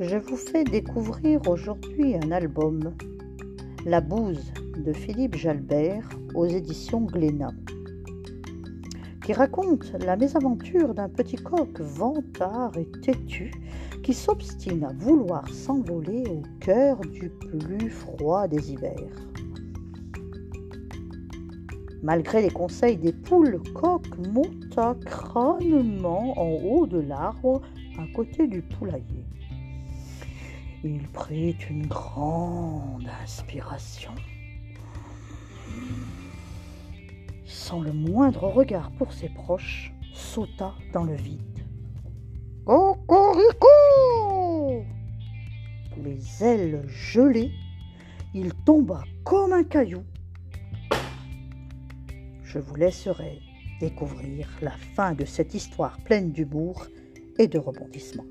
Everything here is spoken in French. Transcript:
je vous fais découvrir aujourd'hui un album, La bouse de Philippe Jalbert aux éditions Glénat, qui raconte la mésaventure d'un petit coq vantard et têtu qui s'obstine à vouloir s'envoler au cœur du plus froid des hivers. Malgré les conseils des poules, le coq monta crânement en haut de l'arbre à côté du poulailler. Il prit une grande inspiration. Sans le moindre regard pour ses proches, sauta dans le vide. Cocorico Les ailes gelées, il tomba comme un caillou. Je vous laisserai découvrir la fin de cette histoire pleine d'humour et de rebondissements.